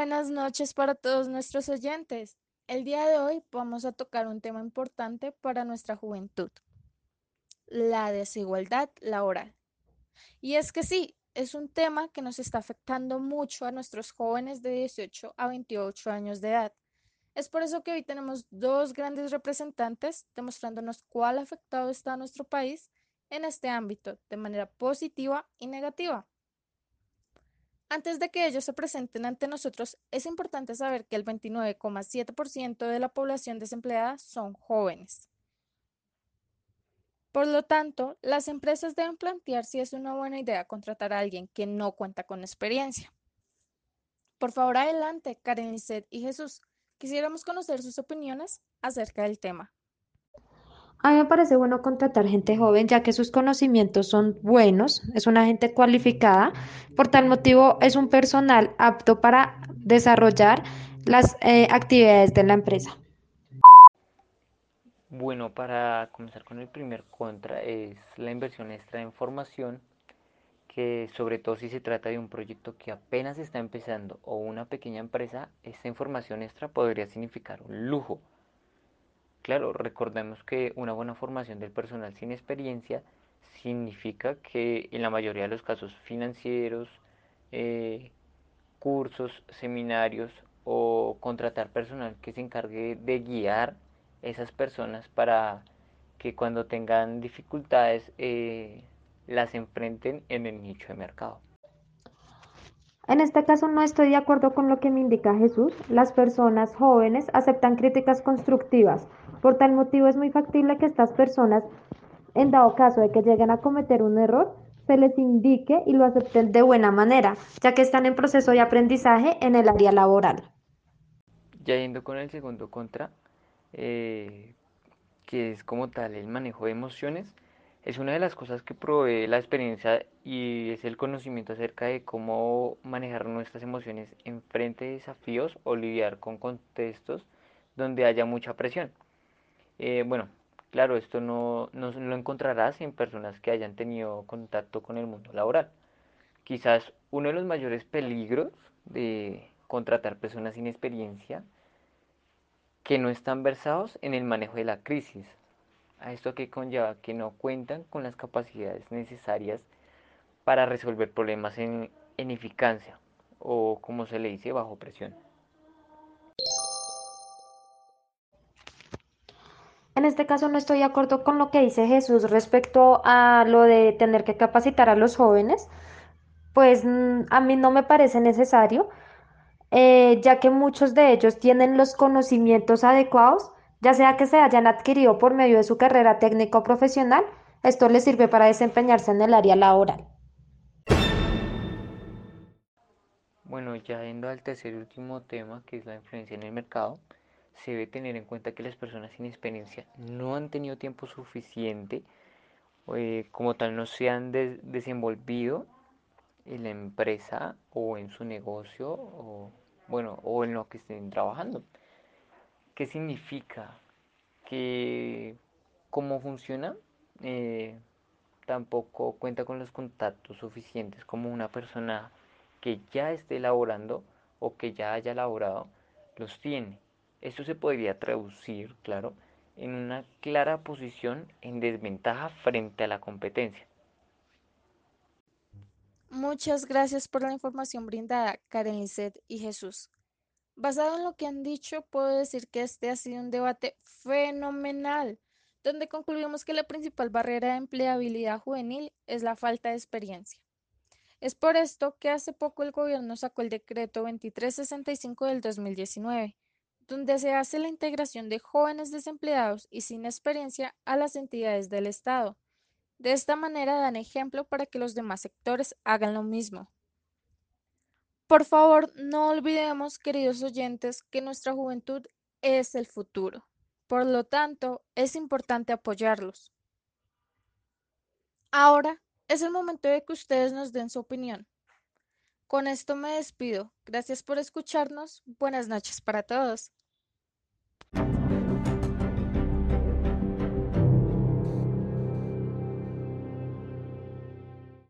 buenas noches para todos nuestros oyentes. El día de hoy vamos a tocar un tema importante para nuestra juventud, la desigualdad laboral. Y es que sí, es un tema que nos está afectando mucho a nuestros jóvenes de 18 a 28 años de edad. Es por eso que hoy tenemos dos grandes representantes demostrándonos cuál afectado está nuestro país en este ámbito de manera positiva y negativa. Antes de que ellos se presenten ante nosotros, es importante saber que el 29,7% de la población desempleada son jóvenes. Por lo tanto, las empresas deben plantear si es una buena idea contratar a alguien que no cuenta con experiencia. Por favor, adelante, Karen Lisset y Jesús. Quisiéramos conocer sus opiniones acerca del tema. A mí me parece bueno contratar gente joven, ya que sus conocimientos son buenos, es una gente cualificada, por tal motivo es un personal apto para desarrollar las eh, actividades de la empresa. Bueno, para comenzar con el primer contra es la inversión extra en formación, que sobre todo si se trata de un proyecto que apenas está empezando o una pequeña empresa, esta información extra podría significar un lujo Claro, recordemos que una buena formación del personal sin experiencia significa que en la mayoría de los casos financieros, eh, cursos, seminarios o contratar personal que se encargue de guiar esas personas para que cuando tengan dificultades eh, las enfrenten en el nicho de mercado. En este caso no estoy de acuerdo con lo que me indica Jesús. Las personas jóvenes aceptan críticas constructivas. Por tal motivo es muy factible que estas personas, en dado caso de que lleguen a cometer un error, se les indique y lo acepten de buena manera, ya que están en proceso de aprendizaje en el área laboral. Ya yendo con el segundo contra, eh, que es como tal el manejo de emociones, es una de las cosas que provee la experiencia y es el conocimiento acerca de cómo manejar nuestras emociones en frente de desafíos o lidiar con contextos donde haya mucha presión. Eh, bueno, claro, esto no, no lo encontrarás en personas que hayan tenido contacto con el mundo laboral. Quizás uno de los mayores peligros de contratar personas sin experiencia que no están versados en el manejo de la crisis, a esto que conlleva que no cuentan con las capacidades necesarias para resolver problemas en, en eficacia o como se le dice bajo presión. En este caso no estoy de acuerdo con lo que dice Jesús respecto a lo de tener que capacitar a los jóvenes, pues mm, a mí no me parece necesario, eh, ya que muchos de ellos tienen los conocimientos adecuados ya sea que se hayan adquirido por medio de su carrera técnico profesional, esto les sirve para desempeñarse en el área laboral. Bueno, ya yendo al tercer y último tema, que es la influencia en el mercado, se debe tener en cuenta que las personas sin experiencia no han tenido tiempo suficiente, eh, como tal no se han desenvolvido en la empresa o en su negocio o bueno o en lo que estén trabajando. ¿Qué significa? Que cómo funciona, eh, tampoco cuenta con los contactos suficientes como una persona que ya esté laborando o que ya haya laborado los tiene. Esto se podría traducir, claro, en una clara posición en desventaja frente a la competencia. Muchas gracias por la información brindada, Karen Lisset y Jesús. Basado en lo que han dicho, puedo decir que este ha sido un debate fenomenal, donde concluimos que la principal barrera de empleabilidad juvenil es la falta de experiencia. Es por esto que hace poco el gobierno sacó el decreto 2365 del 2019, donde se hace la integración de jóvenes desempleados y sin experiencia a las entidades del Estado. De esta manera dan ejemplo para que los demás sectores hagan lo mismo. Por favor, no olvidemos, queridos oyentes, que nuestra juventud es el futuro. Por lo tanto, es importante apoyarlos. Ahora es el momento de que ustedes nos den su opinión. Con esto me despido. Gracias por escucharnos. Buenas noches para todos.